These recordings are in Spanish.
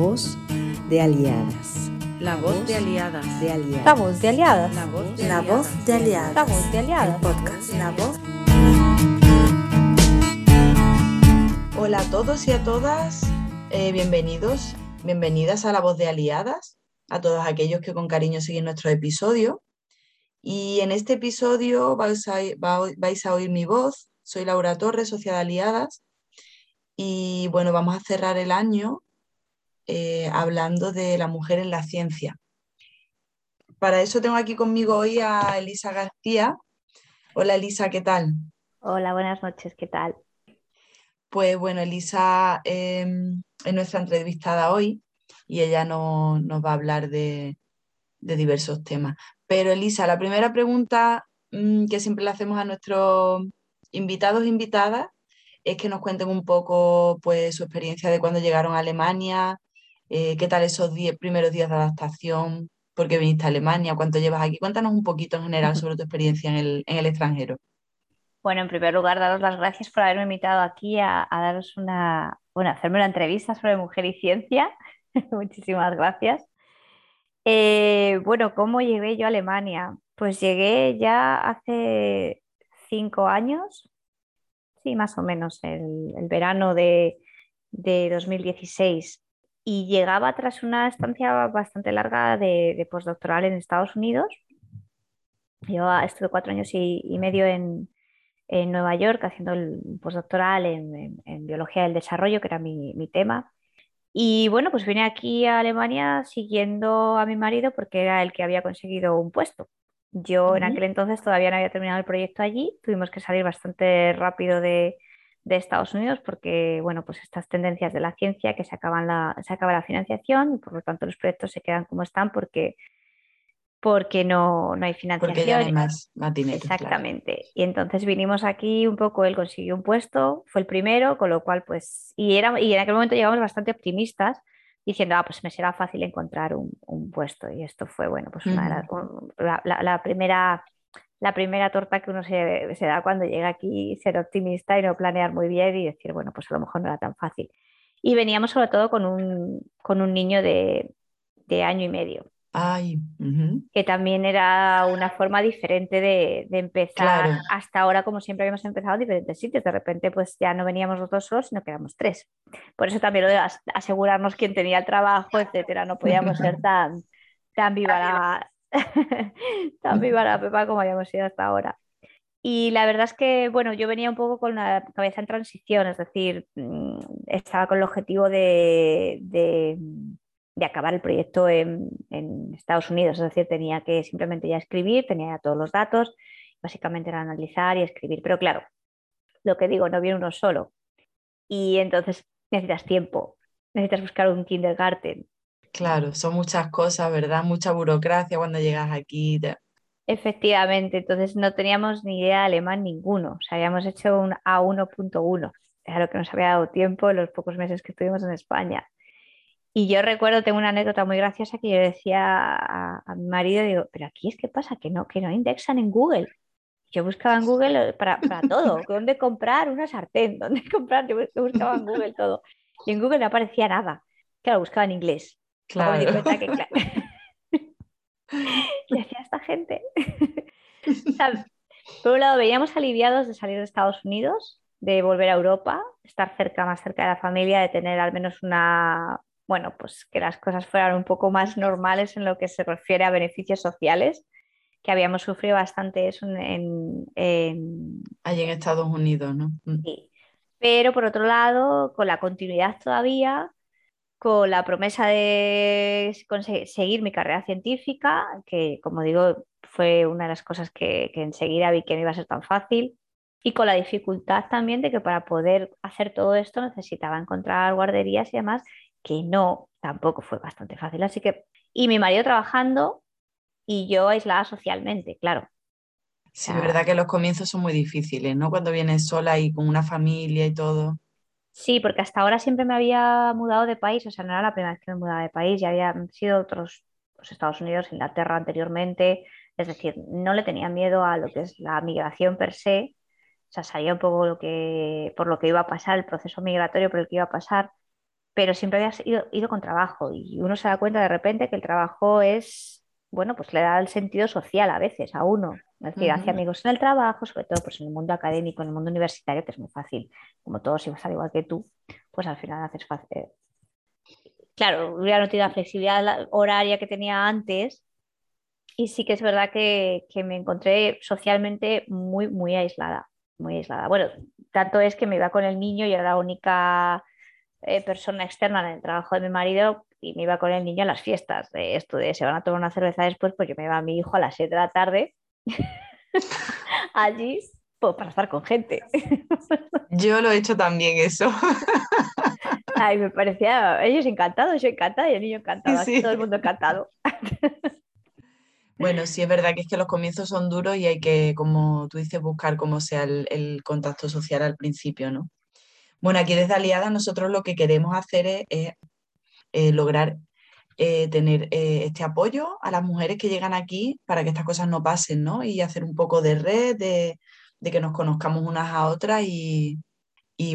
voz de aliadas. La voz de aliadas. De aliadas. La voz de aliadas. La voz de La aliadas. voz de aliadas. La voz de aliadas. El podcast. La voz. Hola a todos y a todas, eh, bienvenidos, bienvenidas a La Voz de Aliadas, a todos aquellos que con cariño siguen nuestro episodio. Y en este episodio vais a, va- vais a oír mi voz, soy Laura Torres, socia de Aliadas, y bueno, vamos a cerrar el año eh, hablando de la mujer en la ciencia. Para eso tengo aquí conmigo hoy a Elisa García. Hola Elisa, ¿qué tal? Hola, buenas noches, ¿qué tal? Pues bueno, Elisa eh, es nuestra entrevistada hoy y ella no- nos va a hablar de, de diversos temas. Pero Elisa, la primera pregunta mm, que siempre le hacemos a nuestros invitados e invitadas es que nos cuenten un poco pues, su experiencia de cuando llegaron a Alemania, eh, qué tal esos die- primeros días de adaptación, por qué viniste a Alemania, cuánto llevas aquí. Cuéntanos un poquito en general sobre tu experiencia en el, en el extranjero. Bueno, en primer lugar, daros las gracias por haberme invitado aquí a, a daros una, bueno, hacerme una entrevista sobre mujer y ciencia. Muchísimas gracias. Eh, bueno, ¿cómo llegué yo a Alemania? Pues llegué ya hace cinco años, sí, más o menos, el, el verano de, de 2016. Y llegaba tras una estancia bastante larga de, de postdoctoral en Estados Unidos. Yo estuve cuatro años y, y medio en, en Nueva York haciendo el postdoctoral en, en- en biología del desarrollo, que era mi, mi tema. Y bueno, pues vine aquí a Alemania siguiendo a mi marido porque era el que había conseguido un puesto. Yo en Ujú. aquel entonces todavía no había terminado el proyecto allí, tuvimos que salir bastante rápido de, de Estados Unidos porque, bueno, pues estas tendencias de la ciencia que se acaban la, se acaba la financiación y por lo tanto los proyectos se quedan como están porque, porque no, no hay financiación. Porque ya hay más, más dinero. claro. Exactamente. Y entonces vinimos aquí un poco, él consiguió un puesto, fue el primero, con lo cual pues, y, era, y en aquel momento llegamos bastante optimistas, diciendo, ah, pues me será fácil encontrar un, un puesto. Y esto fue, bueno, pues una la, la- la primera, la primera torta que uno se, se da cuando llega aquí, ser optimista y no planear muy bien y decir, bueno, pues a lo mejor no era tan fácil. Y veníamos sobre todo con un, con un niño de, de año y medio Ay, ujú. que también era una forma diferente de, de empezar. Claro. Hasta ahora, como siempre, habíamos empezado en diferentes sitios. De repente, pues ya no veníamos los dos solos, sino que éramos tres. Por eso también lo de as- asegurarnos quién tenía el trabajo, etcétera. No podíamos ser tan, tan viva la, tan viva la Pepa como habíamos sido hasta ahora. Y la verdad es que, bueno, yo venía un poco con la cabeza en transición, es decir, mm, estaba con el objetivo de, de, de acabar el proyecto en, en Estados Unidos, es decir, tenía que simplemente ya escribir, tenía ya todos los datos, básicamente era analizar y escribir, pero claro, lo que digo, no viene uno solo. Y entonces necesitas tiempo, necesitas buscar un kindergarten, Claro, son muchas cosas, ¿verdad? Mucha burocracia cuando llegas aquí. te- Efectivamente, entonces no teníamos ni idea de alemán ninguno, o sea, habíamos hecho un A1.1, era lo que nos había dado tiempo en los pocos meses que estuvimos en España. Y yo recuerdo, tengo una anécdota muy graciosa que yo decía a, a mi marido, digo, pero aquí es que pasa, que no, que no indexan en Google. Yo buscaba en Google para, para todo, dónde comprar una sartén, dónde comprar, yo buscaba en Google todo. Y en Google no aparecía nada. Claro, buscaba en inglés. Me di Claro. cuenta que, claro, ¿qué hacía esta gente? O sea, por un lado, veníamos aliviados de salir de Estados Unidos, de volver a Europa, estar cerca, más cerca de la familia, de tener al menos una, bueno, pues que las cosas fueran un poco más normales en lo que se refiere a beneficios sociales, que habíamos sufrido bastante eso en, en- en- Allí en Estados Unidos, ¿no? Mm. Sí. Pero por otro lado, con la continuidad todavía, con la promesa de seguir mi carrera científica, que como digo, fue una de las cosas que, que enseguida vi que no iba a ser tan fácil, y con la dificultad también de que para poder hacer todo esto necesitaba encontrar guarderías y demás, que no, tampoco fue bastante fácil. Así que, y mi marido trabajando y yo aislada socialmente, claro. Sí, es verdad que los comienzos son muy difíciles, ¿no? Cuando vienes sola y con una familia y todo. Sí, porque hasta ahora siempre me había mudado de país, o sea, no era la primera vez que me mudaba de país, ya había sido otros pues, Estados Unidos, Inglaterra anteriormente, es decir, no le tenía miedo a lo que es la migración per se, o sea, sabía un poco lo que, por lo que iba a pasar, el proceso migratorio por el que iba a pasar, pero siempre había ido con trabajo y uno se da cuenta de repente que el trabajo es, bueno, pues le da el sentido social a veces a uno. Es decir, hace amigos en el trabajo, sobre todo pues en el mundo académico, en el mundo universitario, que es muy fácil. Como todos ibas al igual que tú, pues al final haces fácil. Eh, claro, hubiera no tenido la flexibilidad horaria que tenía antes, y sí que es verdad que, que, me encontré socialmente muy, muy aislada, muy aislada. Bueno, tanto es que me iba con el niño y era la única eh, persona externa en el trabajo de mi marido y me iba con el niño a las fiestas de esto de se van a tomar una cerveza después, pues yo me iba a mi hijo a las 7 de la tarde allí pues, para estar con gente. Yo lo he hecho también eso. Ay, me parecía, ellos encantados, yo encantada y el niño encantado, todo el mundo encantado. Bueno, sí es verdad que es que los comienzos son duros y hay que, como tú dices, buscar cómo sea el, contacto social al principio, ¿no? Bueno, aquí desde Aliada nosotros lo que queremos hacer es, eh, lograr eh, tener eh, este apoyo a las mujeres que llegan aquí para que estas cosas no pasen, ¿no? Y hacer un poco de red, de, que nos conozcamos unas a otras y,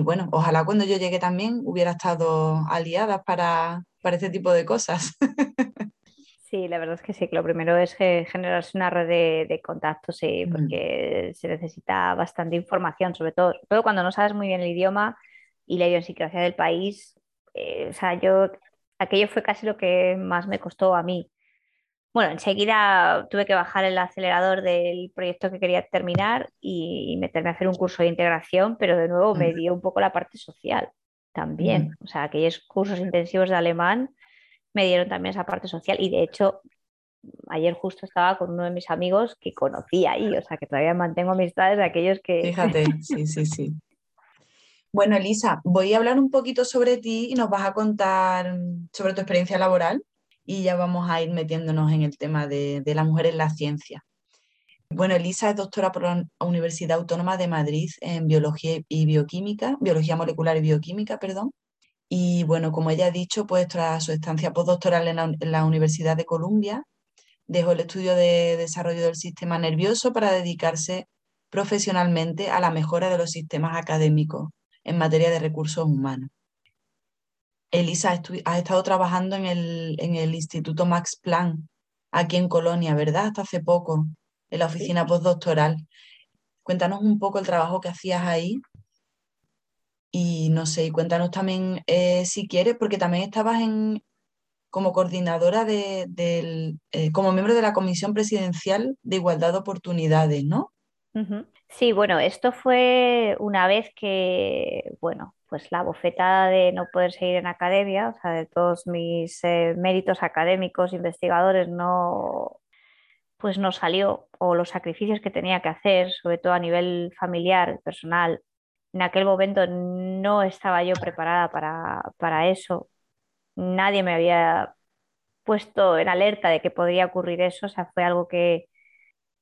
bueno, ojalá cuando yo llegue también hubiera estado aliada para, para este tipo de cosas. Sí, la verdad es que sí, que lo primero es generarse una red de, contactos, sí, porque se necesita bastante información, sobre todo, todo cuando no sabes muy bien el idioma y la idiosincrasia del país. Eh, o sea, yo, aquello fue casi lo que más me costó a mí. Bueno, enseguida tuve que bajar el acelerador del proyecto que quería terminar y meterme a hacer un curso de integración, pero de nuevo me dio un poco la parte social también. O sea, aquellos cursos intensivos de alemán me dieron también esa parte social y de hecho ayer justo estaba con uno de mis amigos que conocí ahí, o sea que todavía mantengo amistades de aquellos que... Fíjate, sí, sí, sí. Bueno, Elisa, voy a hablar un poquito sobre ti y nos vas a contar sobre tu experiencia laboral y ya vamos a ir metiéndonos en el tema de, de la mujer en la ciencia. Bueno, Elisa es doctora por la Universidad Autónoma de Madrid en Biología y Bioquímica, Biología Molecular y Bioquímica, perdón, y bueno, como ella ha dicho, pues tras su estancia postdoctoral en la, Universidad de Columbia, dejó el estudio de desarrollo del sistema nervioso para dedicarse profesionalmente a la mejora de los sistemas académicos en materia de recursos humanos. Elisa, ha estado trabajando en el, en el, Instituto Max Planck, aquí en Colonia, ¿verdad? Hasta hace poco, en la oficina postdoctoral. Cuéntanos un poco el trabajo que hacías ahí y no sé, y cuéntanos también eh, si quieres, porque también estabas en, como coordinadora de, del, eh, como miembro de la Comisión Presidencial de Igualdad de Oportunidades, ¿no? Sí, bueno, esto fue una vez que, bueno, pues la bofetada de no poder seguir en academia, o sea, de todos mis eh, méritos académicos, investigadores, no, pues no salió, o los sacrificios que tenía que hacer, sobre todo a nivel familiar, personal, en aquel momento no estaba yo preparada para, eso. Nadie me había puesto en alerta de que podría ocurrir eso, o sea, fue algo que,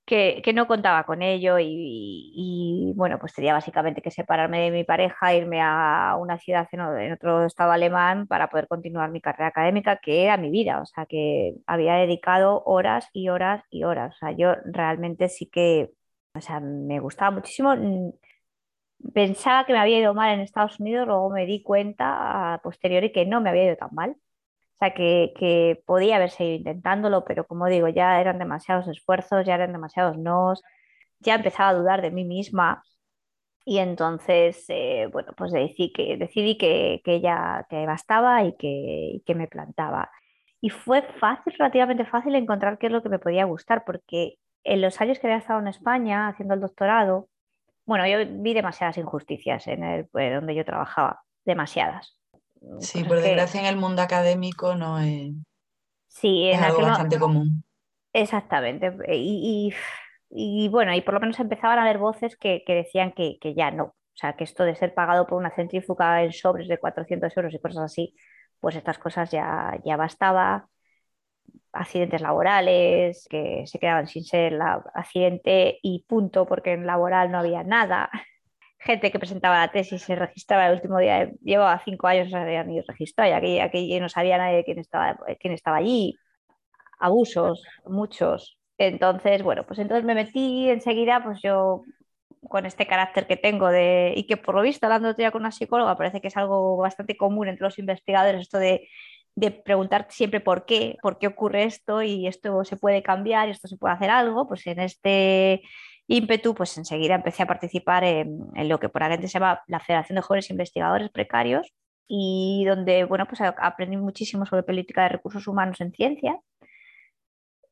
que, no contaba con ello y, bueno, pues tenía básicamente que separarme de mi pareja, irme a una ciudad en, en, otro estado alemán para poder continuar mi carrera académica, que era mi vida, o sea, que había dedicado horas y horas y horas, o sea, yo realmente sí que, o sea, me gustaba muchísimo. Pensaba que me había ido mal en Estados Unidos, luego me di cuenta a posteriori que no me había ido tan mal. Sea, que, podía haber seguido intentándolo, pero como digo, ya eran demasiados esfuerzos, ya eran demasiados nos, ya empezaba a dudar de mí misma. Y entonces, eh, bueno, pues decidí que, decidí que, ya que bastaba y que, que me plantaba. Y fue fácil, relativamente fácil encontrar qué es lo que me podía gustar, porque en los años que había estado en España haciendo el doctorado, bueno, yo vi demasiadas injusticias en el donde yo trabajaba, demasiadas. Sí, por desgracia en el mundo académico no es, sí, es algo bastante común. Exactamente. Y, bueno, y por lo menos empezaban a haber voces que, decían que, ya no. O sea, que esto de ser pagado por una centrífuga en sobres de 400 euros y cosas así, pues estas cosas ya, ya bastaba accidentes laborales, que se quedaban sin ser la accidente y punto, porque en laboral no había nada. Gente que presentaba la tesis se registraba el último día, llevaba cinco años, no ni registrado, y aquí, aquí no sabía nadie quién estaba, quién estaba allí. Abusos, muchos. Entonces, bueno, pues entonces me metí enseguida, pues yo con este carácter que tengo de, y que por lo visto, hablando ya con una psicóloga, parece que es algo bastante común entre los investigadores, esto de, de preguntar siempre por qué, por qué ocurre esto y esto se puede cambiar y esto se puede hacer algo, pues en este ímpetu, pues enseguida empecé a participar en, lo que por aquí se llama la Federación de Jóvenes Investigadores Precarios y donde, bueno, pues aprendí muchísimo sobre política de recursos humanos en ciencia.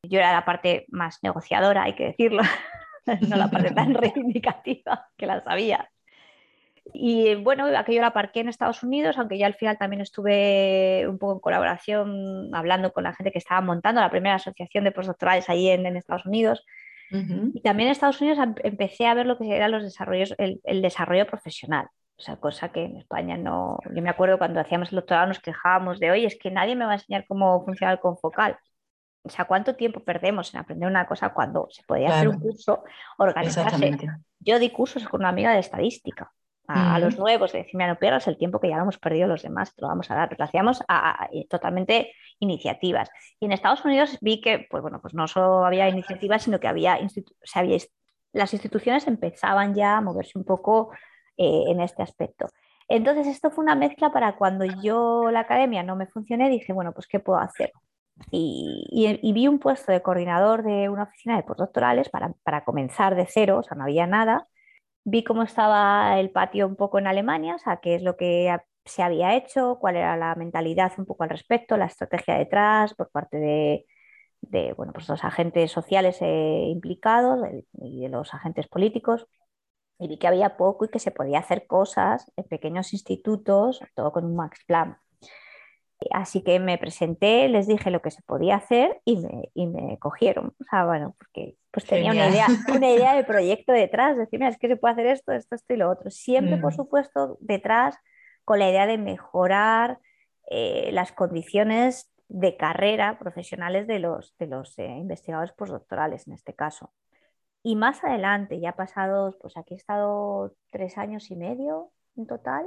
Yo era la parte más negociadora, hay que decirlo, no la parte tan reivindicativa que la sabía. Y bueno, aquello la parqué en Estados Unidos, aunque ya al final también estuve un poco en colaboración hablando con la gente que estaba montando la primera asociación de postdoctorales ahí en, en Estados Unidos. Y también en Estados Unidos empecé a ver lo que eran los desarrollos, el, el, desarrollo profesional. O sea, cosa que en España no. Yo me acuerdo cuando hacíamos el doctorado nos quejábamos de, oye, es que nadie me va a enseñar cómo funciona el confocal. O sea, ¿cuánto tiempo perdemos en aprender una cosa cuando se podía hacer un curso, organizarse? Yo di cursos con una amiga de estadística. A, los nuevos, de decirme, no pierdas el tiempo que ya lo hemos perdido los demás, te lo vamos a dar. Lo hacíamos a, totalmente iniciativas. Y en Estados Unidos vi que, pues bueno, pues no solo había iniciativas, sino que había, las instituciones empezaban ya a moverse un poco eh, en este aspecto. Entonces, esto fue una mezcla para cuando yo la academia no me funcioné, dije, bueno, pues ¿qué puedo hacer? Y, vi un puesto de coordinador de una oficina de postdoctorales para, para comenzar de cero, o sea, no había nada. Vi cómo estaba el patio un poco en Alemania, o sea, qué es lo que se había hecho, cuál era la mentalidad un poco al respecto, la estrategia detrás por parte de, bueno, pues los agentes sociales eh, implicados y de los agentes políticos. Y vi que había poco y que se podía hacer cosas en pequeños institutos, todo con un Max Plan. Así que me presenté, les dije lo que se podía hacer y me, y me cogieron. O sea, bueno, porque pues tenía una idea, una idea de proyecto detrás, decir, mira, es que se puede hacer esto, esto, esto y lo otro. Siempre, por mm. supuesto, detrás con la idea de mejorar eh, las condiciones de carrera profesionales de los, de los eh, investigadores postdoctorales en este caso. Y más adelante, ya pasados, pues aquí he estado tres años y medio en total,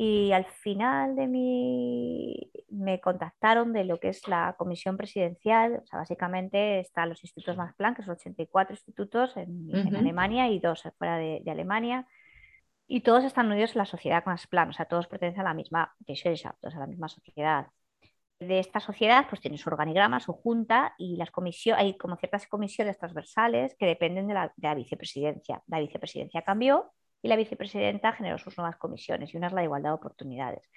y al final de mi me contactaron de lo que es la comisión presidencial, o sea, básicamente están los institutos Max Planck, que son 84 institutos en, en Alemania y dos fuera de, de, Alemania, y todos están unidos en la sociedad Max Planck, o sea, todos pertenecen a la misma Gesellschaft, o sea, a la misma sociedad. De esta sociedad, pues tiene su organigrama, su junta, y las comisiones, hay como ciertas comisiones transversales que dependen de la, de la vicepresidencia. La vicepresidencia cambió y la vicepresidenta generó sus nuevas comisiones y una es la de igualdad de oportunidades.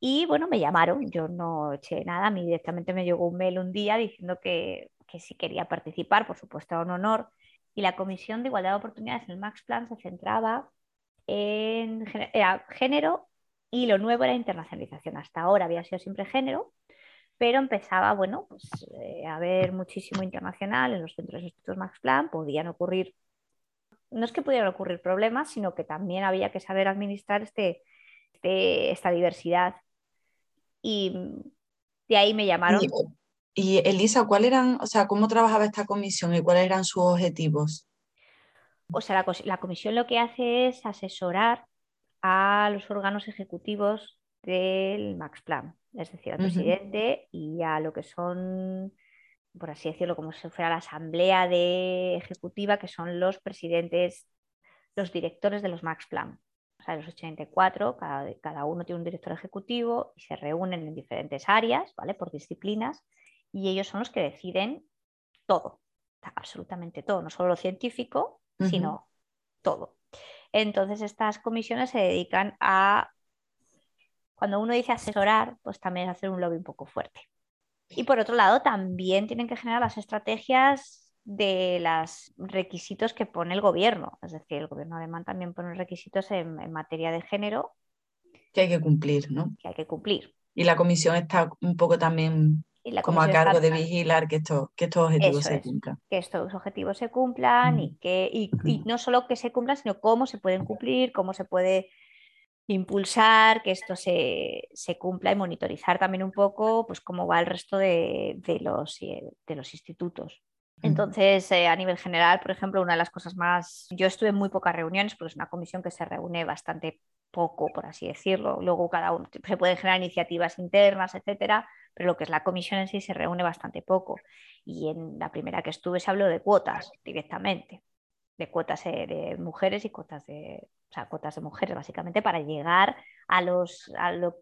Y bueno, me llamaron, yo no eché nada, a mí directamente me llegó un mail un día diciendo que, que si quería participar, por supuesto era un honor. Y la Comisión de Igualdad de Oportunidades en el Max Plan se centraba en género y lo nuevo era internacionalización. Hasta ahora había sido siempre género, pero empezaba, bueno, pues, eh, a haber muchísimo internacional en los centros de institutos Max Plan, podían ocurrir no es que pudieran ocurrir problemas, sino que también había que saber administrar este, este esta diversidad. Y de ahí me llamaron. Y, Elisa, ¿cuál eran, o sea, cómo trabajaba esta comisión y cuáles eran sus objetivos? O sea, la, comisión lo que hace es asesorar a los órganos ejecutivos del Max Plan, es decir, al presidente y a lo que son por así decirlo, como si fuera la asamblea de ejecutiva, que son los presidentes, los directores de los Max Plan. O sea, los 84, cada, cada uno tiene un director ejecutivo y se reúnen en diferentes áreas, ¿vale? Por disciplinas, y ellos son los que deciden todo, absolutamente todo, no solo lo científico, sino todo. Entonces, estas comisiones se dedican a, cuando uno dice asesorar, pues también hacer un lobby un poco fuerte. Y por otro lado, también tienen que generar las estrategias de los requisitos que pone el gobierno. Es decir, el gobierno alemán también pone requisitos en, materia de género. Que hay que cumplir, ¿no? Que hay que cumplir. Y la comisión está un poco también como a cargo de vigilar que, esto, que estos objetivos se cumplan. Que estos objetivos se cumplan y que y, no solo que se cumplan, sino cómo se pueden cumplir, cómo se puede impulsar que esto se, cumpla y monitorizar también un poco pues, cómo va el resto de, los, eh, de los institutos. Entonces, eh, a nivel general, por ejemplo, una de las cosas más, yo estuve en muy pocas reuniones, porque es una comisión que se reúne bastante poco, por así decirlo. Luego cada uno se pueden generar iniciativas internas, etcétera, pero lo que es la comisión en sí se reúne bastante poco. Y en la primera que estuve se habló de cuotas directamente. de cuotas eh, de mujeres y cuotas de, o sea, cuotas de mujeres, básicamente, para llegar a los, a lo,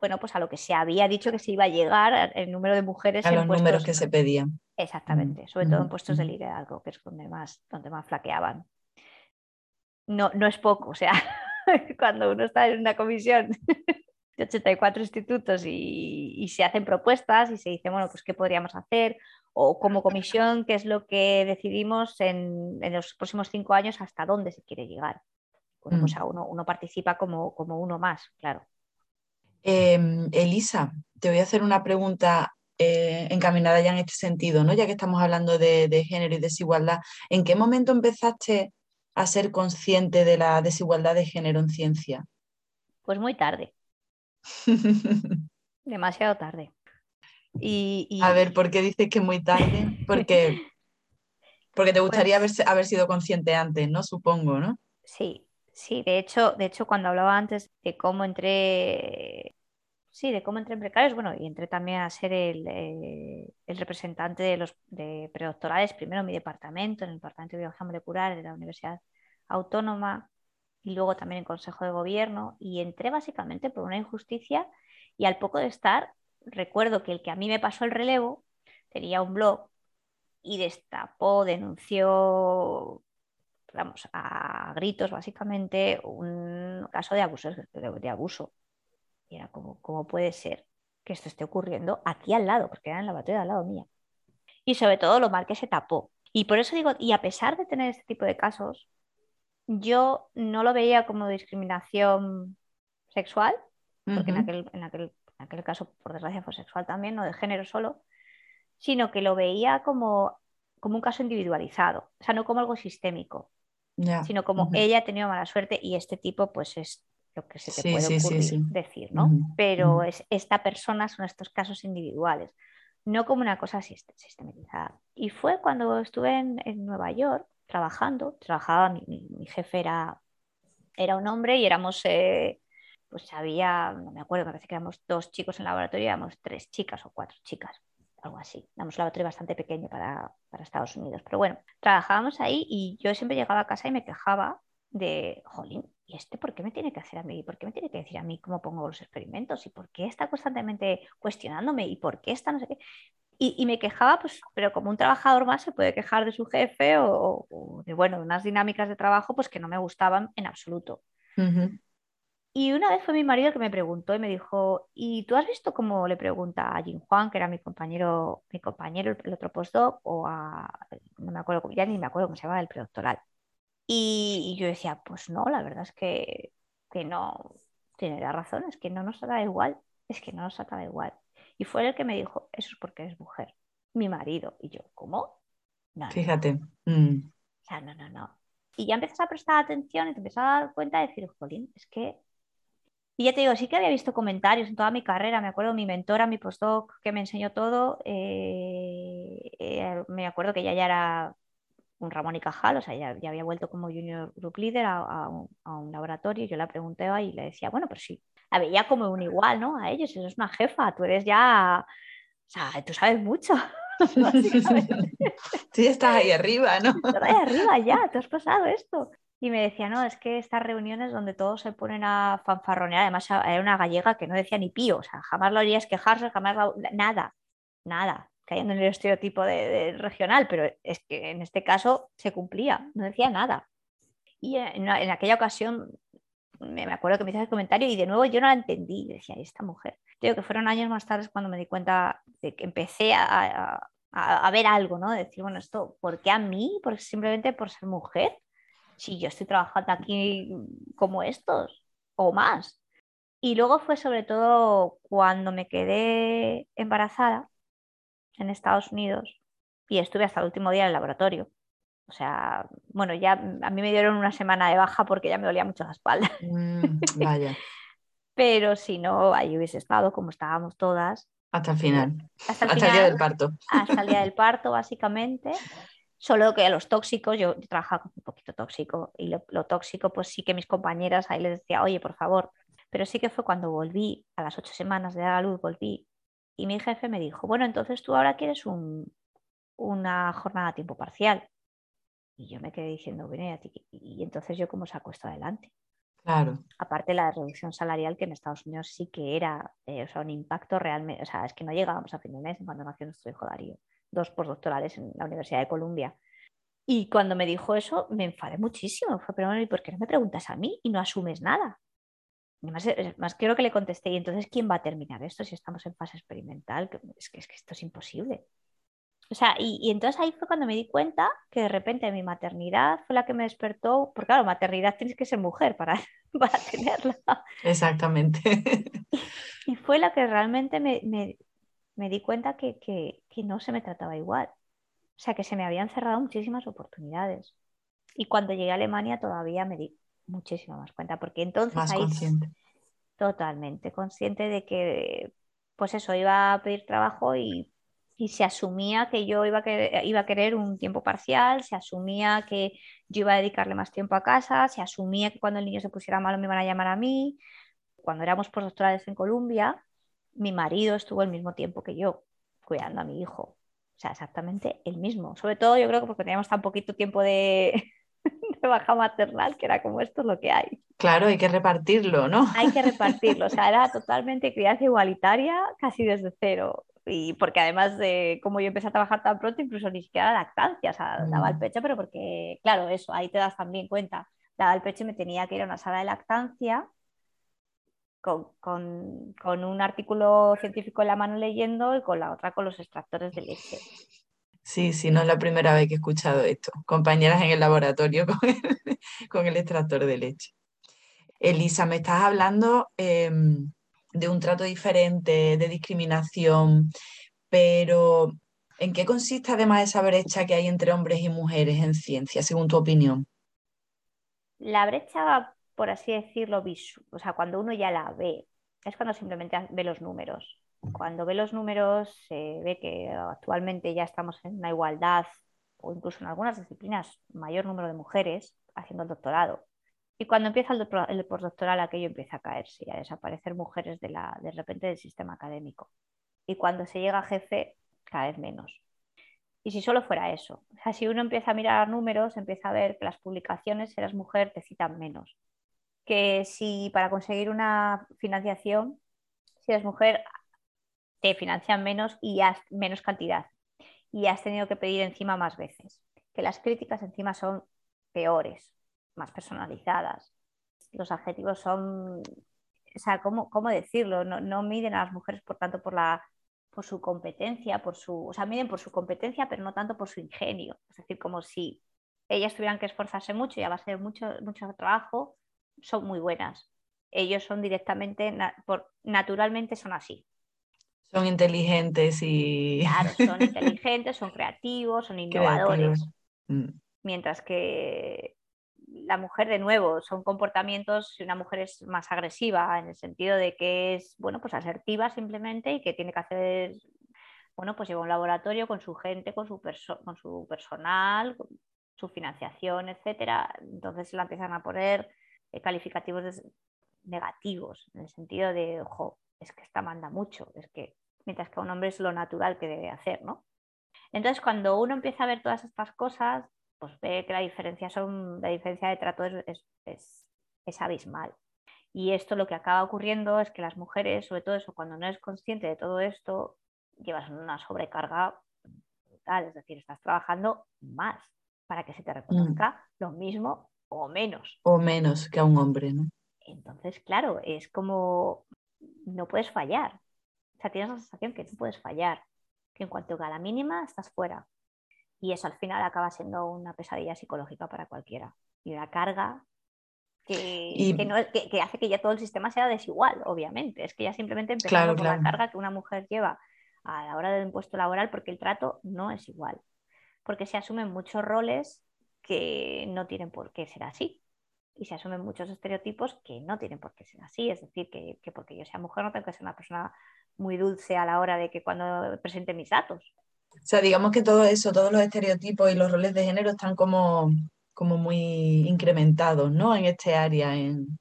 bueno, pues a lo que se había dicho que se iba a llegar, el número de mujeres. A los números que se pedían. Exactamente, sobre todo en puestos de liderazgo, que es donde más, donde más flaqueaban. No, no es poco, o sea, cuando uno está en una comisión de 84 institutos y, se hacen propuestas y se dice, bueno, pues qué podríamos hacer, o como comisión, qué es lo que decidimos en, los próximos cinco años, hasta dónde se quiere llegar. Bueno, pues mm. uno, uno participa como, como, uno más, claro. Em, Elisa, te voy a hacer una pregunta eh, encaminada ya en este sentido, ¿no? ya que estamos hablando de, de género y desigualdad. ¿En qué momento empezaste a ser consciente de la desigualdad de género en ciencia? Pues muy tarde. Demasiado tarde. Y, A ver, ¿por qué dices que muy tarde? Porque, porque te gustaría haber, pues haber, sido consciente antes, ¿no? Supongo, ¿no? Sí, sí. De hecho, de hecho, cuando hablaba antes de cómo entré, sí, de cómo entré en precarios, bueno, y entré también a ser el, eh, el representante de los de predoctorales, primero en mi departamento, en el departamento de biología molecular de la Universidad Autónoma, y luego también en Consejo de Gobierno y entré básicamente por una injusticia y al poco de estar, recuerdo que el que a mí me pasó el relevo tenía un blog y destapó, denunció, vamos, a gritos básicamente un caso de abuso. De, abuso. Y era como, ¿cómo puede ser que esto esté ocurriendo aquí al lado? Porque era en la batalla al lado mía. Y sobre todo lo mal que se tapó. Y por eso digo, y a pesar de tener este tipo de casos, yo no lo veía como discriminación sexual, porque en, aquel, en, aquel, en, aquel, caso, por desgracia, fue sexual también, no de género solo, sino que lo veía como, como un caso individualizado, o sea, no como algo sistémico, sino como ella ha tenido mala suerte y este tipo, pues es lo que se te puede ocurrir decir, ¿no? Pero es, esta persona son estos casos individuales, no como una cosa sistematizada. Y fue cuando estuve en, en Nueva York trabajando, trabajaba, mi, jefe era, era un hombre y éramos, eh, pues había, no me acuerdo, me parece que éramos dos chicos en el laboratorio, éramos tres chicas o cuatro chicas, algo así. Éramos un laboratorio bastante pequeño para, para Estados Unidos, pero bueno, trabajábamos ahí y yo siempre llegaba a casa y me quejaba de, jolín, ¿y este por qué me tiene que hacer a mí? ¿Por qué me tiene que decir a mí cómo pongo los experimentos? ¿Y por qué está constantemente cuestionándome? ¿Y por qué está no sé qué? Y, me quejaba, pues, pero como un trabajador más se puede quejar de su jefe o, de, bueno, unas dinámicas de trabajo pues que no me gustaban en absoluto. Y una vez fue mi marido que me preguntó y me dijo, ¿y tú has visto cómo le pregunta a Jim Juan, que era mi compañero, mi compañero, el otro postdoc, o a, no me acuerdo, ya ni me acuerdo cómo se llama, el predoctoral? Y, y yo decía, pues no, la verdad es que, que no, tiene la razón, es que no nos da igual, es que no nos da igual. Y fue el que me dijo, eso es porque eres mujer, mi marido. Y yo, ¿cómo? Fíjate. Mm. O sea, no, no, no. Y ya empiezas a prestar atención y te empiezas a dar cuenta de decir, jolín, es que... Y ya te digo, sí que había visto comentarios en toda mi carrera, me acuerdo mi mentora, mi postdoc, que me enseñó todo, eh, eh, me acuerdo que ella ya era un Ramón y Cajal, o sea, ya, ya había vuelto como junior group leader a, un, a, un, laboratorio, yo la pregunté y le decía, bueno, pero sí, la veía como un igual, ¿no? A ellos, eres una jefa, tú eres ya, o sea, tú sabes mucho. sí, estás ahí arriba, ¿no? Estás ahí arriba ya, te has pasado esto. Y me decía, no, es que estas reuniones donde todos se ponen a fanfarronear, además era una gallega que no decía ni pío, o sea, jamás lo harías quejarse, jamás nada, nada, cayendo en el estereotipo de, regional, pero es que en este caso se cumplía, no decía nada. Y en, en aquella ocasión me acuerdo que me hizo el comentario y de nuevo yo no la entendí. Decía, esta mujer? Creo que fueron años más tarde cuando me di cuenta de que empecé a, a, ver algo, ¿no? decir, bueno, esto, ¿por qué a mí? Porque simplemente por ser mujer. Si yo estoy trabajando aquí como estos o más. Y luego fue sobre todo cuando me quedé embarazada en Estados Unidos y estuve hasta el último día en el laboratorio. O sea, bueno, ya a mí me dieron una semana de baja porque ya me dolía mucho la espalda. Mm, vaya. Pero si no, ahí hubiese estado como estábamos todas. Hasta el final. Hasta el, día del parto. Hasta el día del parto, básicamente. Solo que a los tóxicos, yo, trabajaba con un poquito tóxico y lo, lo, tóxico, pues sí que mis compañeras ahí les decía, oye, por favor. Pero sí que fue cuando volví, a las ocho semanas de dar a luz, volví. Y mi jefe me dijo, bueno, entonces tú ahora quieres un, una jornada a tiempo parcial. Y yo me quedé diciendo, bueno, ¿y, entonces yo cómo saco esto adelante? Claro. Aparte la reducción salarial que en Estados Unidos sí que era, eh, o sea, un impacto realmente, o sea, es que no llegábamos a fin de mes cuando nació nuestro hijo Darío, dos postdoctorales en la Universidad de Columbia. Y cuando me dijo eso, me enfadé muchísimo. Fue, pero ¿y por qué no me preguntas a mí y no asumes nada? más, más quiero que le contesté, y entonces, ¿quién va a terminar esto si estamos en fase experimental? Es que, es que esto es imposible. O sea, y, entonces ahí fue cuando me di cuenta que de repente mi maternidad fue la que me despertó, porque claro, maternidad tienes que ser mujer para, para tenerla. Exactamente. Y, fue la que realmente me, me, di cuenta que, que, que, no se me trataba igual. O sea, que se me habían cerrado muchísimas oportunidades. Y cuando llegué a Alemania todavía me di muchísimo más cuenta, porque entonces más consciente. Totalmente consciente de que, pues eso, iba a pedir trabajo y, y se asumía que yo iba a, querer, iba a querer un tiempo parcial, se asumía que yo iba a dedicarle más tiempo a casa, se asumía que cuando el niño se pusiera malo me iban a llamar a mí. Cuando éramos postdoctorales en Colombia, mi marido estuvo el mismo tiempo que yo cuidando a mi hijo. O sea, exactamente el mismo. Sobre todo yo creo que porque teníamos tan poquito tiempo de, de baja maternal, que era como esto es lo que hay. Claro, hay que repartirlo, ¿no? Hay que repartirlo, o sea, era totalmente crianza igualitaria casi desde cero. Y porque además de como yo empecé a trabajar tan pronto, incluso ni siquiera lactancia, o sea, daba el mm. pecho, pero porque, claro, eso, ahí te das también cuenta. Daba el pecho y me tenía que ir a una sala de lactancia con, con, con, un artículo científico en la mano leyendo y con la otra con los extractores de leche. Sí, sí, no es la primera vez que he escuchado esto. Compañeras en el laboratorio con el, extractor de leche. Elisa, me estás hablando em, de un trato diferente, de discriminación, pero ¿en qué consiste además esa brecha que hay entre hombres y mujeres en ciencia, según tu opinión? La brecha, por así decirlo, o sea, cuando uno ya la ve, es cuando simplemente ve los números. Cuando ve los números, se ve que actualmente ya estamos en una igualdad o incluso en algunas disciplinas mayor número de mujeres haciendo el doctorado. Y cuando empieza el, el postdoctoral, aquello empieza a caerse y a desaparecer mujeres de, de repente del sistema académico. Y cuando se llega a jefe, cada vez menos. Y si solo fuera eso, o sea, si uno empieza a mirar números, empieza a ver que las publicaciones, si eres mujer, te citan menos. Que si para conseguir una financiación, si eres mujer, te financian menos y has menos cantidad y has tenido que pedir encima más veces. Que las críticas encima son peores, más personalizadas. Los adjetivos son, o sea, ¿cómo, cómo decirlo? No, no, miden a las mujeres, por tanto, por, la, por su competencia, por su, o sea, miden por su competencia, pero no tanto por su ingenio. Es decir, como si ellas tuvieran que esforzarse mucho y a base de mucho, mucho trabajo, son muy buenas. Ellos son directamente, por, naturalmente son así. Son inteligentes y... Claro, son inteligentes, son creativos, son innovadores. Mm. Mientras que la mujer, de nuevo, son comportamientos, si una mujer es más agresiva, en el sentido de que es, bueno, pues asertiva simplemente y que tiene que hacer, bueno, pues lleva un laboratorio con su gente, con su, con su personal, con su financiación, etcétera. Entonces la empiezan a poner calificativos negativos, en el sentido de, ojo, es que esta manda mucho, es que mientras que a un hombre es lo natural que debe hacer, ¿no? Entonces, cuando uno empieza a ver todas estas cosas, pues ve que la diferencia, son, la diferencia de trato es, es, abismal. Y esto lo que acaba ocurriendo es que las mujeres, sobre todo eso, cuando no eres consciente de todo esto, llevas una sobrecarga brutal, es decir, estás trabajando más para que se te reconozca mm. lo mismo o menos. O menos que a un hombre, ¿no? Entonces, claro, es como no puedes fallar sea, tienes la sensación que tú puedes fallar, que en cuanto a la mínima estás fuera. Y eso al final acaba siendo una pesadilla psicológica para cualquiera. Y una carga que, que, hace que ya todo el sistema sea desigual, obviamente. Es que ya simplemente empezando por la carga que una mujer lleva a la hora del impuesto laboral porque el trato no es igual. Porque se asumen muchos roles que no tienen por qué ser así. Y se asumen muchos estereotipos que no tienen por qué ser así. Es decir, que, que porque yo sea mujer no tengo que ser una persona muy dulce a la hora de que cuando presente mis datos. O sea, digamos que todo eso, todos los estereotipos y los roles de género están como, como muy incrementados, ¿no? En este área. En...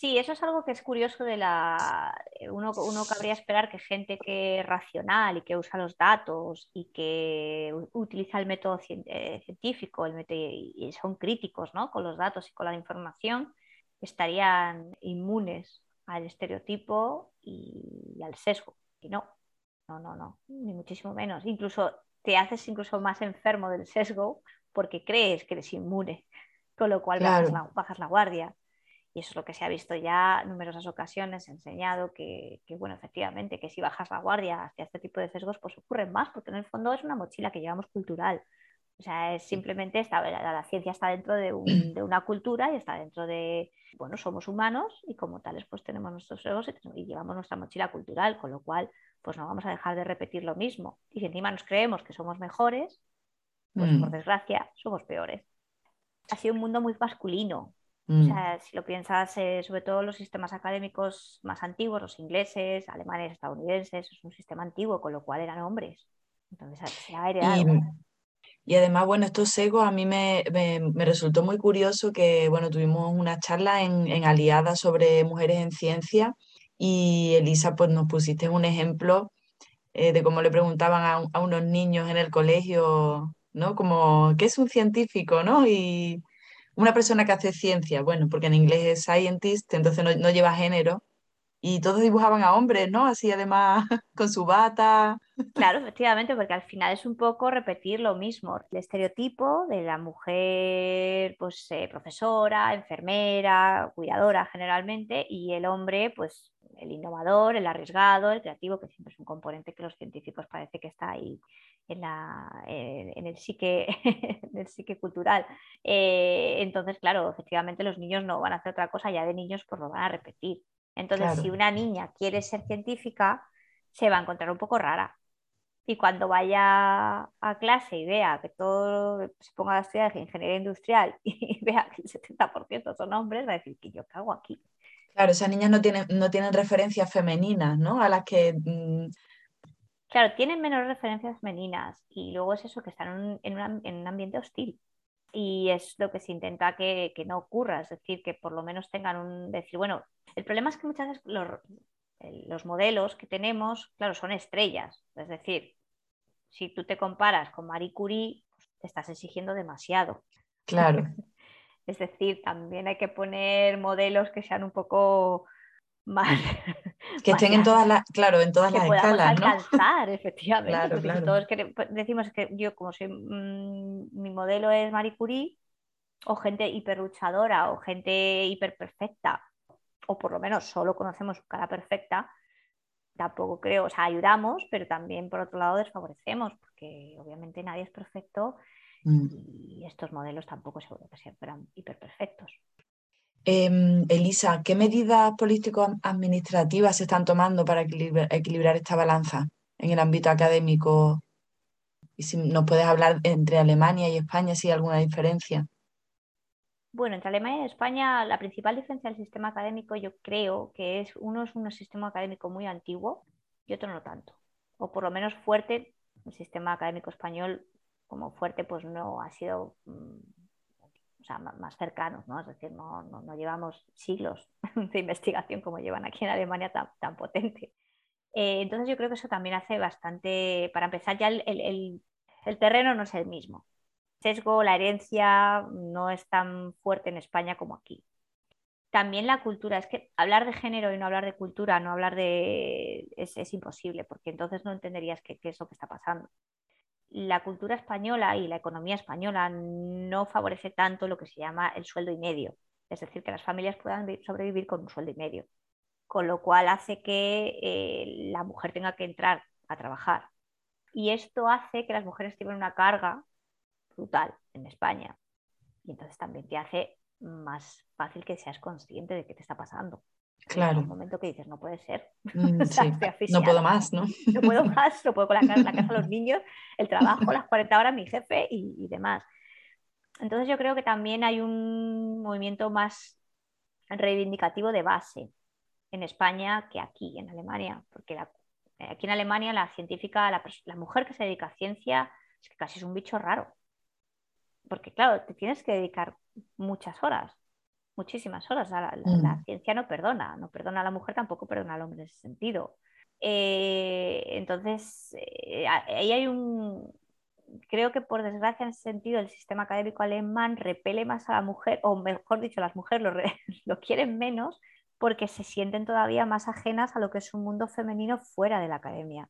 Sí, eso es algo que es curioso de la... Uno, uno cabría esperar que gente que es racional y que usa los datos y que utiliza el método eh, científico el método, y son críticos ¿no? con los datos y con la información, estarían inmunes al estereotipo y al sesgo. Y no, no, no, no, ni muchísimo menos. Incluso te haces incluso más enfermo del sesgo porque crees que eres inmune, con lo cual bajas la guardia. Y eso es lo que se ha visto ya en numerosas ocasiones, enseñado que, bueno, efectivamente, que si bajas la guardia hacia este tipo de sesgos, pues ocurren más, porque en el fondo es una mochila que llevamos cultural. O sea, es simplemente está, la, ciencia está dentro de, una cultura y está dentro de, bueno, somos humanos y como tales pues tenemos nuestros sesgos y, llevamos nuestra mochila cultural, con lo cual pues no vamos a dejar de repetir lo mismo. Y si encima nos creemos que somos mejores, pues por mm. desgracia somos peores. Ha sido un mundo muy masculino, o mm. sea, si lo piensas, eh, sobre todo los sistemas académicos más antiguos, los ingleses, alemanes, estadounidenses, es un sistema antiguo, con lo cual eran hombres. Entonces se ha heredado. Y, además, bueno, estos egos a mí me, resultó muy curioso que, bueno, tuvimos una charla en, en Aliada sobre mujeres en ciencia y Elisa, pues nos pusiste un ejemplo eh, de cómo le preguntaban a, a, unos niños en el colegio, ¿no? Como, ¿qué es un científico, no? Y una persona que hace ciencia, bueno, porque en inglés es scientist, entonces no, lleva género, y todos dibujaban a hombres, ¿no? Así además con su bata. Claro, efectivamente, porque al final es un poco repetir lo mismo, el estereotipo de la mujer, pues eh, profesora, enfermera, cuidadora generalmente, y el hombre, pues el innovador, el arriesgado, el creativo, que siempre es un componente que los científicos parece que está ahí en, la, eh, en, el, psique, en el psique cultural. Eh, entonces, claro, efectivamente los niños no van a hacer otra cosa, ya de niños pues lo van a repetir. Entonces, si una niña quiere ser científica, se va a encontrar un poco rara. Y cuando vaya a clase y vea que todo se ponga a estudiar ingeniería industrial y vea que el 70% son hombres, va a decir que yo cago aquí. Claro, esas niñas no tienen, no tienen referencias femeninas, ¿no? A las que mm, Claro, tienen menos referencias femeninas y luego es eso, que están en un, ambiente hostil. Y es lo que se intenta que, no ocurra, es decir, que por lo menos tengan un... decir, bueno, el problema es que muchas veces los, modelos que tenemos, claro, son estrellas. Es decir, si tú te comparas con Marie Curie, pues, te estás exigiendo demasiado. Claro. es decir, también hay que poner modelos que sean un poco más que estén en todas las claro en todas las escalas alcanzar efectivamente claro, todos pues, decimos que yo como soy mm, mi modelo es Marie Curie o gente hiperluchadora o gente hiperperfecta o por lo menos solo conocemos su cara perfecta tampoco creo o sea ayudamos pero también por otro lado desfavorecemos porque obviamente nadie es perfecto mm. y estos modelos tampoco seguro que sean hiperperfectos Em, Elisa, ¿qué medidas político-administrativas se están tomando para equilibrar, esta balanza en el ámbito académico? Y si nos puedes hablar entre Alemania y España, si hay alguna diferencia. Bueno, entre Alemania y España, la principal diferencia del sistema académico yo creo que es uno es un sistema académico muy antiguo y otro no tanto. O por lo menos fuerte, el sistema académico español como fuerte pues no ha sido mm, más cercanos, ¿no? Es decir, no, no, llevamos siglos de investigación como llevan aquí en Alemania tan, tan potente. Eh, entonces yo creo que eso también hace bastante, para empezar ya el, el, el, terreno no es el mismo. sesgo, la herencia no es tan fuerte en España como aquí. También la cultura, es que hablar de género y no hablar de cultura, no hablar de... es, es imposible, porque entonces no entenderías qué es lo que está pasando la cultura española y la economía española no favorece tanto lo que se llama el sueldo y medio, es decir, que las familias puedan sobrevivir con un sueldo y medio, con lo cual hace que eh, la mujer tenga que entrar a trabajar. Y esto hace que las mujeres tengan una carga brutal en España. Y entonces también te hace más fácil que seas consciente de qué te está pasando. Claro. un momento que dices, no puede ser. Mm, no puedo más, ¿no? No puedo más, no puedo con la casa, la casa los niños, el trabajo, las 40 horas, mi jefe y, demás. Entonces yo creo que también hay un movimiento más reivindicativo de base en España que aquí, en Alemania, porque aquí en Alemania la científica, la, la mujer que se dedica a ciencia, es que casi es un bicho raro. Porque claro, te tienes que dedicar muchas horas muchísimas horas. La, Mm. ciencia no perdona, no perdona a la mujer, tampoco perdona al hombre en ese sentido. Eh, entonces, eh, ahí hay un, creo que por desgracia en ese sentido el sistema académico alemán repele más a la mujer, o mejor dicho, las mujeres lo, re- lo quieren menos porque se sienten todavía más ajenas a lo que es un mundo femenino fuera de la academia.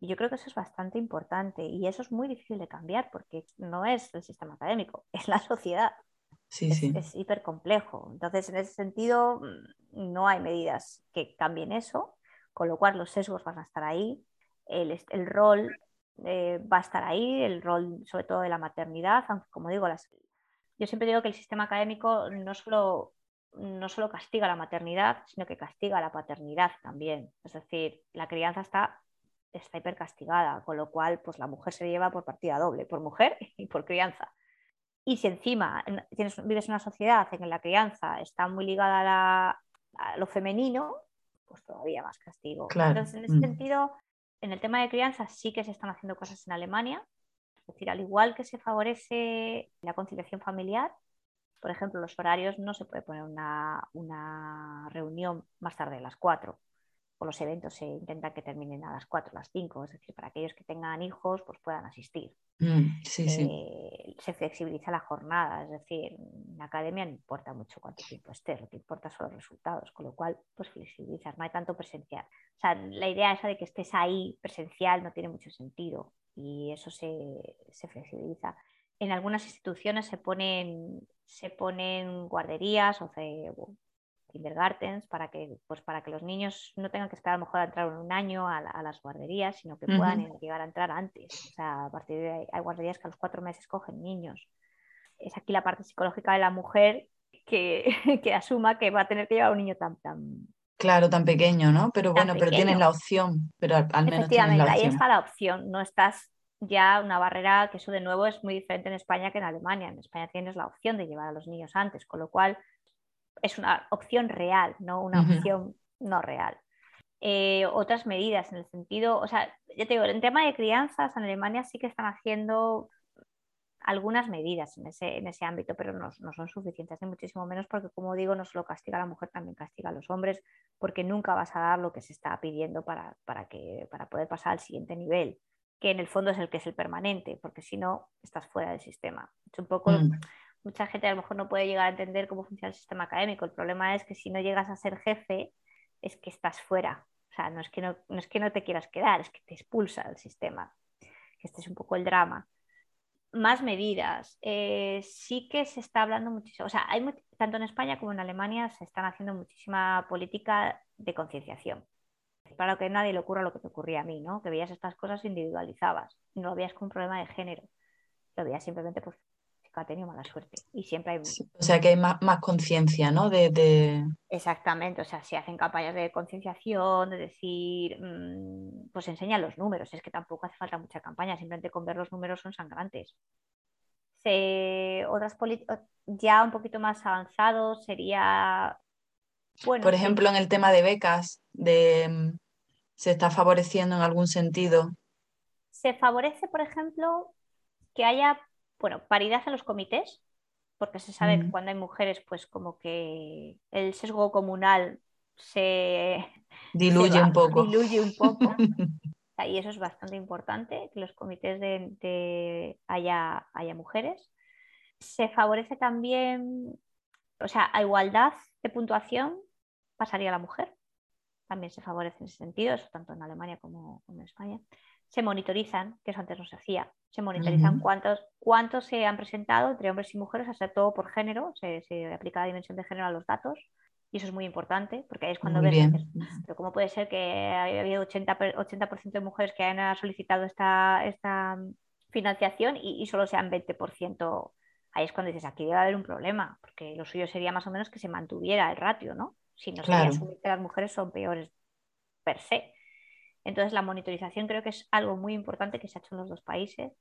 Y yo creo que eso es bastante importante y eso es muy difícil de cambiar porque no es el sistema académico, es la sociedad. Sí, Es, sí. es hiper complejo. Entonces, en ese sentido, mm, no hay medidas que cambien eso, con lo cual los sesgos van a estar ahí, el, el rol eh, va a estar ahí, el rol sobre todo de la maternidad, aunque como digo, las... yo siempre digo que el sistema académico no solo, no solo castiga la maternidad, sino que castiga la paternidad también. Es decir, la crianza está, está hipercastigada, con lo cual pues la mujer se lleva por partida doble, por mujer y por crianza. Y si encima tienes, vives en una sociedad en que la crianza está muy ligada a, la- a lo femenino, pues todavía más castigo. Claro, Entonces, en ese mm. sentido, en el tema de crianza sí que se están haciendo cosas en Alemania. Es decir, al igual que se favorece la conciliación familiar, por ejemplo, los horarios no se puede poner una, una reunión más tarde de las 4 o los eventos se intentan que terminen a las 4 o las 5, es decir, para aquellos que tengan hijos pues puedan asistir. Mm, sí, sí. Eh, se flexibiliza la jornada, es decir, en la academia no importa mucho cuánto tiempo estés, lo que importa son los resultados, con lo cual pues flexibilizas, no hay tanto presencial. O sea, la idea esa de que estés ahí presencial no tiene mucho sentido y eso se, se flexibiliza. En algunas instituciones se ponen, se ponen guarderías o se, o kindergartens para que, pues para que los niños no tengan que esperar a lo mejor a entrar en un año a, la- a las guarderías, sino que puedan llegar a entrar antes. O sea, a partir de ahí hay guarderías que a los cuatro meses cogen niños. Es aquí la parte psicológica de la mujer que, que asuma que va a tener que llevar un niño tan, tan... Claro, tan pequeño, ¿no? Pero bueno, pero tienes la opción, pero al, al menos tienes Efectivamente, la ahí está la opción. No estás ya una barrera, que eso de nuevo es muy diferente en España que en Alemania. En España tienes la opción de llevar a los niños antes, con lo cual es una opción real, no una opción no real. Eh, otras medidas en el sentido, o sea, ya te digo, en tema de crianzas en Alemania sí que están haciendo algunas medidas en ese, en ese ámbito, pero no, no son suficientes, ni muchísimo menos porque, como digo, no solo castiga a la mujer, también castiga a los hombres, porque nunca vas a dar lo que se está pidiendo para, para, que, para poder pasar al siguiente nivel, que en el fondo es el que es el permanente, porque si no, estás fuera del sistema. Es un poco Mm, mucha gente a lo mejor no puede llegar a entender cómo funciona el sistema académico. El problema es que si no llegas a ser jefe, es que estás fuera. O sea, no es que no, te quieras quedar, es que te expulsa del sistema. Este es un poco el drama. Más medidas. Eh, sí que se está hablando muchísimo. O sea, hay tanto en España como en Alemania se están haciendo muchísima política de concienciación. Para que nadie le ocurra lo que te ocurría a mí, ¿no? Que veías estas cosas individualizabas. No lo veías como un problema de género. Lo veías simplemente pues que ha tenido mala suerte. Y siempre hay... sí, O sea que hay más, más conciencia, ¿no? De, de- Exactamente, o sea, se hacen campañas de concienciación, de decir, mmm, pues enseña los números, es que tampoco hace falta mucha campaña, simplemente con ver los números son sangrantes. Se, otras ya un poquito más avanzados sería, bueno, Por ejemplo, sí. en el tema de becas, de, ¿se está favoreciendo en algún sentido? Se favorece, por ejemplo, que haya bueno, paridad en los comités, porque se sabe mm. que cuando hay mujeres, pues como que el sesgo comunal se diluye se va, un poco. Diluye un poco. y eso es bastante importante, que los comités de, de haya, haya mujeres. Se favorece también, o sea, a igualdad de puntuación pasaría la mujer. También se favorece en ese sentido, eso tanto en Alemania como, como en España se monitorizan, que eso antes no se hacía, se monitorizan uh -huh. cuántos, cuántos se han presentado entre hombres y mujeres, hacer todo por género, se, se, aplica la dimensión de género a los datos, y eso es muy importante, porque ahí es cuando muy ves, pero ¿cómo puede ser que haya habido 80%, 80 de mujeres que hayan solicitado esta, esta financiación y, y solo sean 20%? Ahí es cuando dices, aquí debe haber un problema, porque lo suyo sería más o menos que se mantuviera el ratio, ¿no? Si no claro. sería asumir que las mujeres son peores per se. Entonces, la monitorización creo que es algo muy importante que se ha hecho en los dos países.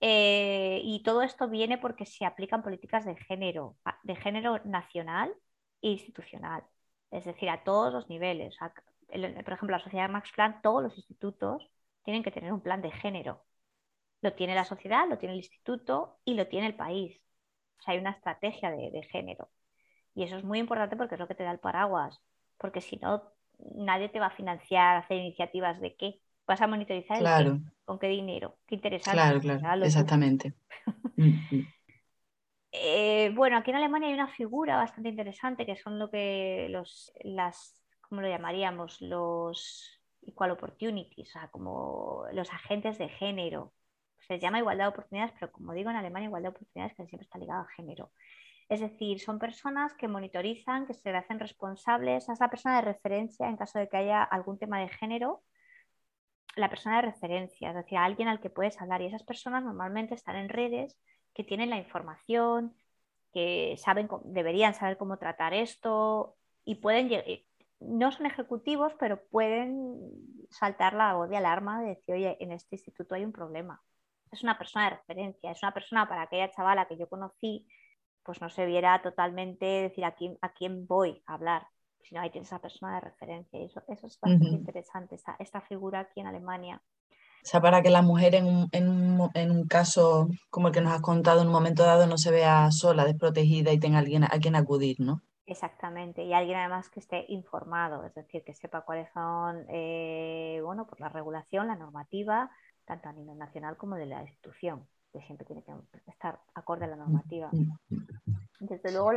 Eh, y todo esto viene porque se aplican políticas de género, de género nacional e institucional. Es decir, a todos los niveles. Por ejemplo, la sociedad Max Planck, todos los institutos tienen que tener un plan de género. Lo tiene la sociedad, lo tiene el instituto y lo tiene el país. O sea, hay una estrategia de género. Y eso es muy importante porque es lo que te da el paraguas, porque si no, nadie te va a financiar, hacer iniciativas de qué. Vas a monitorizar el con qué dinero, qué interesante. Claro, claro, exactamente. Mm, mm. Eh, bueno, aquí en Alemania hay una figura bastante interesante que son lo que los, las, ¿cómo lo llamaríamos? Los equal opportunities, o sea, como los agentes de género. Se llama igualdad de oportunidades, pero como digo en Alemania, igualdad de oportunidades que siempre está ligada a género. Es decir, son personas que monitorizan, que se hacen responsables, es la persona de referencia en caso de que haya algún tema de género, la persona de referencia, es decir, alguien al que puedes hablar. Y esas personas normalmente están en redes que tienen la información, que saben, deberían saber cómo tratar esto y pueden, no son ejecutivos, pero pueden saltar la voz de alarma de decir, oye, en este instituto hay un problema. Es una persona de referencia, es una persona para aquella chavala que yo conocí pues no se viera totalmente decir a quién, a quién voy a hablar, sino ahí tienes esa persona de referencia. Y eso, eso es bastante interesante, esta, esta, figura aquí en Alemania. O sea, para que la mujer en un, en, un, en un, caso como el que nos has contado en un momento dado no se vea sola, desprotegida y tenga alguien a quien acudir, ¿no? Exactamente, y alguien además que esté informado, es decir, que sepa cuáles son, eh, bueno, pues la regulación, la normativa, tanto a nivel nacional como de la institución siempre tiene que estar acorde a la normativa. Desde luego,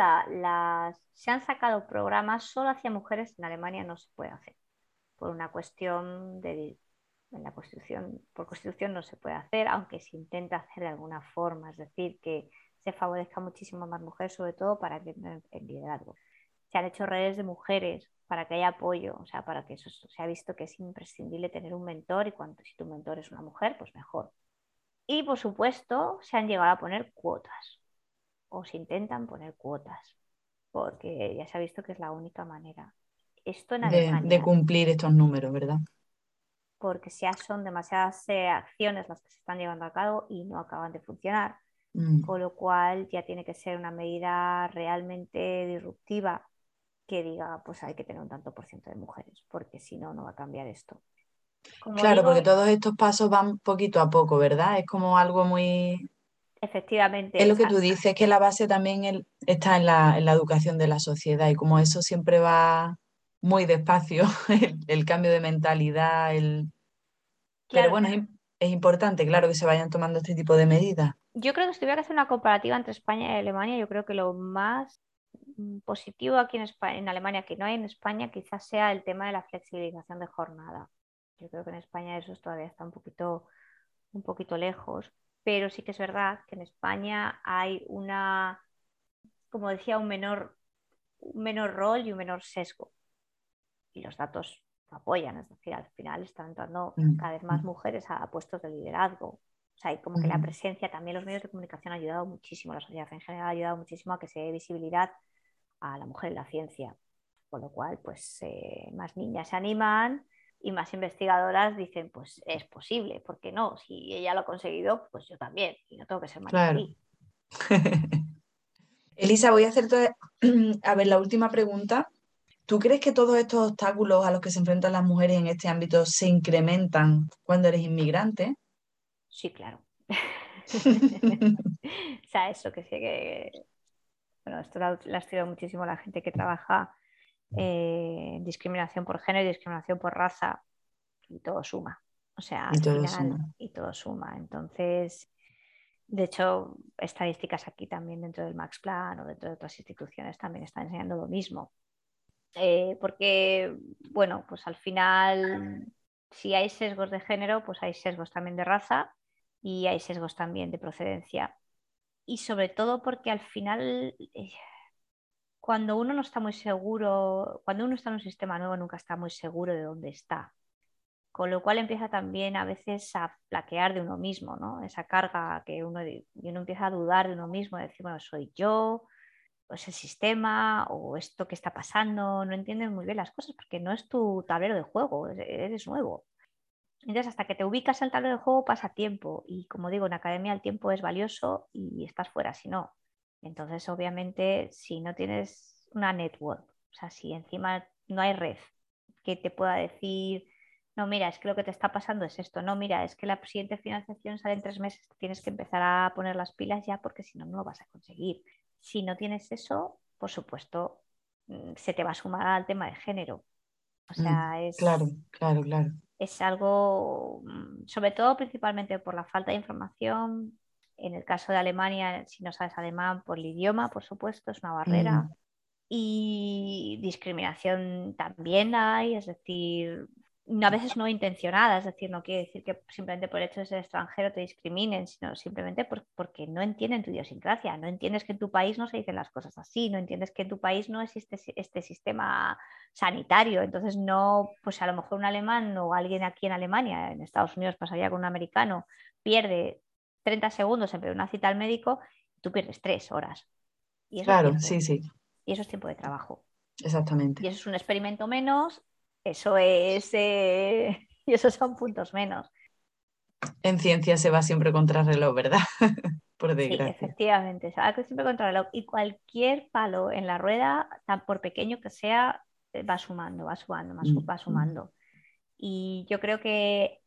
se han sacado programas solo hacia mujeres en Alemania no se puede hacer, por una cuestión de en la constitución, por constitución no se puede hacer, aunque se intenta hacer de alguna forma, es decir, que se favorezca muchísimo más mujeres, sobre todo para que el liderazgo. Se han hecho redes de mujeres para que haya apoyo, o sea, para que eso se ha visto que es imprescindible tener un mentor y cuando si tu mentor es una mujer, pues mejor. Y por supuesto, se han llegado a poner cuotas, o se intentan poner cuotas, porque ya se ha visto que es la única manera. Esto en de, de cumplir estos números, ¿verdad? Porque ya son demasiadas eh, acciones las que se están llevando a cabo y no acaban de funcionar. Mm. Con lo cual ya tiene que ser una medida realmente disruptiva que diga, pues hay que tener un tanto por ciento de mujeres, porque si no, no va a cambiar esto claro, porque todos estos pasos van poquito a poco, ¿verdad? Es como algo muy... Efectivamente. Es lo que tú dices, que la base también está en la, educación de la sociedad y como eso siempre va muy despacio, el, cambio de mentalidad, el... Pero bueno, es, importante, claro, que se vayan tomando este tipo de medidas. Yo creo que si tuviera que hacer una comparativa entre España y Alemania, yo creo que lo más mm, positivo aquí en, en Alemania que no hay en España quizás sea el tema de la flexibilización de jornada. Yo creo que en España eso todavía está un poquito, un poquito lejos, pero sí que es verdad que en España hay una, como decía, un menor, un menor rol y un menor sesgo. Y los datos apoyan, es decir, al final están entrando mm, cada vez más mm. mujeres a, puestos de liderazgo. O sea, hay como que la presencia, también los medios de comunicación han ayudado muchísimo, la sociedad en general ha ayudado muchísimo a que se dé visibilidad a la mujer en la ciencia. Con lo cual, pues eh, más niñas se animan, y más investigadoras dicen, pues es posible, ¿por qué no? Si ella lo ha conseguido, pues yo también, y no tengo que ser más claro. Elisa, voy a hacerte, a ver, la última pregunta. ¿Tú crees que todos estos obstáculos a los que se enfrentan las mujeres en este ámbito se incrementan cuando eres inmigrante? Sí, claro. o sea, eso que sí que... Bueno, esto lo ha estudiado muchísimo la gente que trabaja eh, discriminación por género y discriminación por raza, y todo suma. O sea, y todo, suma. y todo suma. Entonces, de hecho, estadísticas aquí también dentro del Max Plan o dentro de otras instituciones también están enseñando lo mismo. Eh, porque, bueno, pues al final, si hay sesgos de género, pues hay sesgos también de raza y hay sesgos también de procedencia. Y sobre todo porque al final eh, cuando uno no está muy seguro, cuando uno está en un sistema nuevo, nunca está muy seguro de dónde está. Con lo cual empieza también a veces a flaquear de uno mismo, ¿no? Esa carga que uno, uno empieza a dudar de uno mismo, de decir, bueno, soy yo, o es el sistema, o esto que está pasando, no entiendes muy bien las cosas porque no es tu tablero de juego, eres nuevo. Entonces, hasta que te ubicas el tablero de juego pasa tiempo y como digo, en academia el tiempo es valioso y estás fuera, si no, entonces, obviamente, si no tienes una network, o sea, si encima no hay red que te pueda decir, no, mira, es que lo que te está pasando es esto, no, mira, es que la siguiente financiación sale en tres meses, tienes que empezar a poner las pilas ya porque si no, no lo vas a conseguir. Si no tienes eso, por supuesto, mm, se te va a sumar al tema de género. O Mm, sea, es, Claro, claro, claro. es algo, mm, sobre todo principalmente por la falta de información. En el caso de Alemania, si no sabes alemán, por el idioma, por supuesto, es una barrera. Mm, Y discriminación también hay, es decir, a veces no intencionada, es decir, no quiere decir que simplemente por el hecho de ser extranjero te discriminen, sino simplemente por- porque no entienden tu idiosincrasia, no entiendes que en tu país no se dicen las cosas así, no entiendes que en tu país no existe este sistema sanitario, entonces no, pues a lo mejor un alemán o alguien aquí en Alemania, en Estados Unidos pasaría con un americano, pierde 30 segundos en pedir una cita al médico, tú pierdes 3 horas. Y eso es Claro, tiempo, sí, sí, y eso es tiempo de trabajo. exactamente. Y eso es un experimento menos, eso es, eh, y esos son puntos menos. En ciencia se va siempre contra reloj, ¿verdad? Por Sí, desgracia. efectivamente. se va siempre contra el reloj. Y cualquier palo en la rueda, tan por pequeño que sea, eh, va sumando, va sumando, va su- Mm, va sumando. Y yo creo que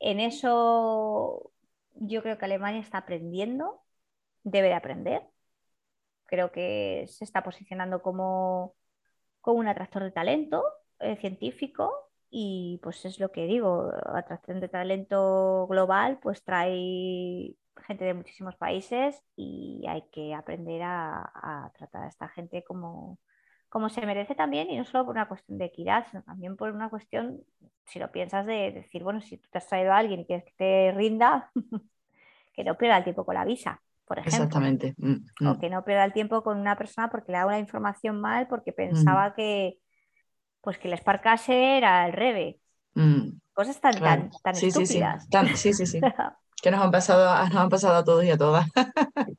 en eso, yo creo que Alemania está aprendiendo, debe de aprender. Creo que se está posicionando como, como un atractor de talento eh, científico y pues es lo que digo, atracción de talento global pues trae gente de muchísimos países y hay que aprender a, a tratar a esta gente como, como se merece también y no solo por una cuestión de equidad, sino también por una cuestión, si lo piensas, de decir, bueno, si tú te has traído a alguien y quieres que te rinda, que no pierda el tiempo con la visa, por ejemplo. Exactamente. Mm, O mm. que no pierda el tiempo con una persona porque le da una información mal, porque pensaba que pues que el Sparkase era el Rebe. Mm, Cosas tan, claro. tan, tan Sí, sí, sí. estúpidas. Tan- sí, sí, sí. Que nos han pasado, nos han pasado a todos y a todas.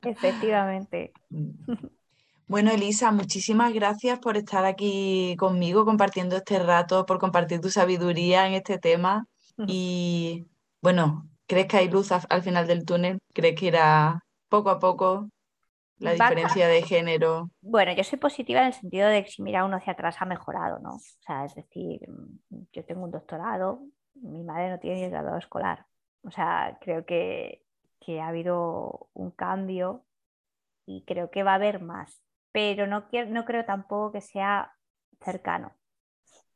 Efectivamente. Bueno, Elisa, muchísimas gracias por estar aquí conmigo compartiendo este rato, por compartir tu sabiduría en este tema. Y bueno, ¿crees que hay luz al final del túnel? ¿Crees que irá poco a poco la diferencia de género? Bueno, yo soy positiva en el sentido de que si mira uno hacia atrás ha mejorado, ¿no? O sea, es decir, yo tengo un doctorado, mi madre no tiene ni el graduado escolar. O sea, creo que, que ha habido un cambio y creo que va a haber más. Pero no, quiero, no creo tampoco que sea cercano.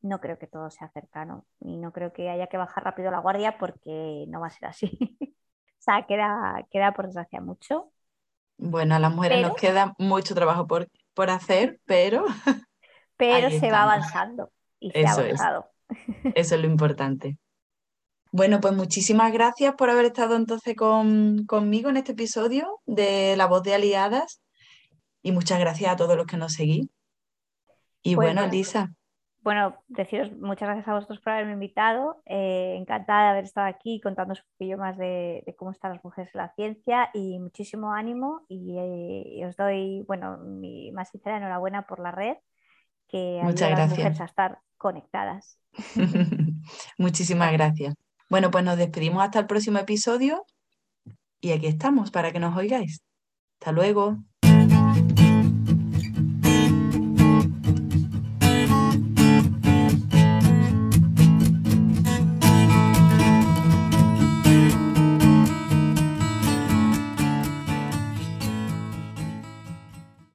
No creo que todo sea cercano y no creo que haya que bajar rápido la guardia porque no va a ser así. O sea, queda, queda por desgracia mucho. Bueno, a las mujeres nos queda mucho trabajo por, por hacer, pero pero se va avanzando y se ha es. avanzado. Eso es lo importante. Bueno, pues muchísimas gracias por haber estado entonces con- conmigo en este episodio de La Voz de Aliadas y muchas gracias a todos los que nos seguís. Y Pues bueno. Elisa, Bueno, deciros muchas gracias a vosotros por haberme invitado. eh, encantada de haber estado aquí contándoos un poquillo más de, de cómo están las mujeres en la ciencia y muchísimo ánimo. Y, eh, y os doy, bueno, mi más sincera enhorabuena por la red que Muchas ayuda a las gracias. mujeres a estar conectadas. muchísimas gracias. Bueno, pues nos despedimos hasta el próximo episodio y aquí estamos para que nos oigáis. Hasta luego.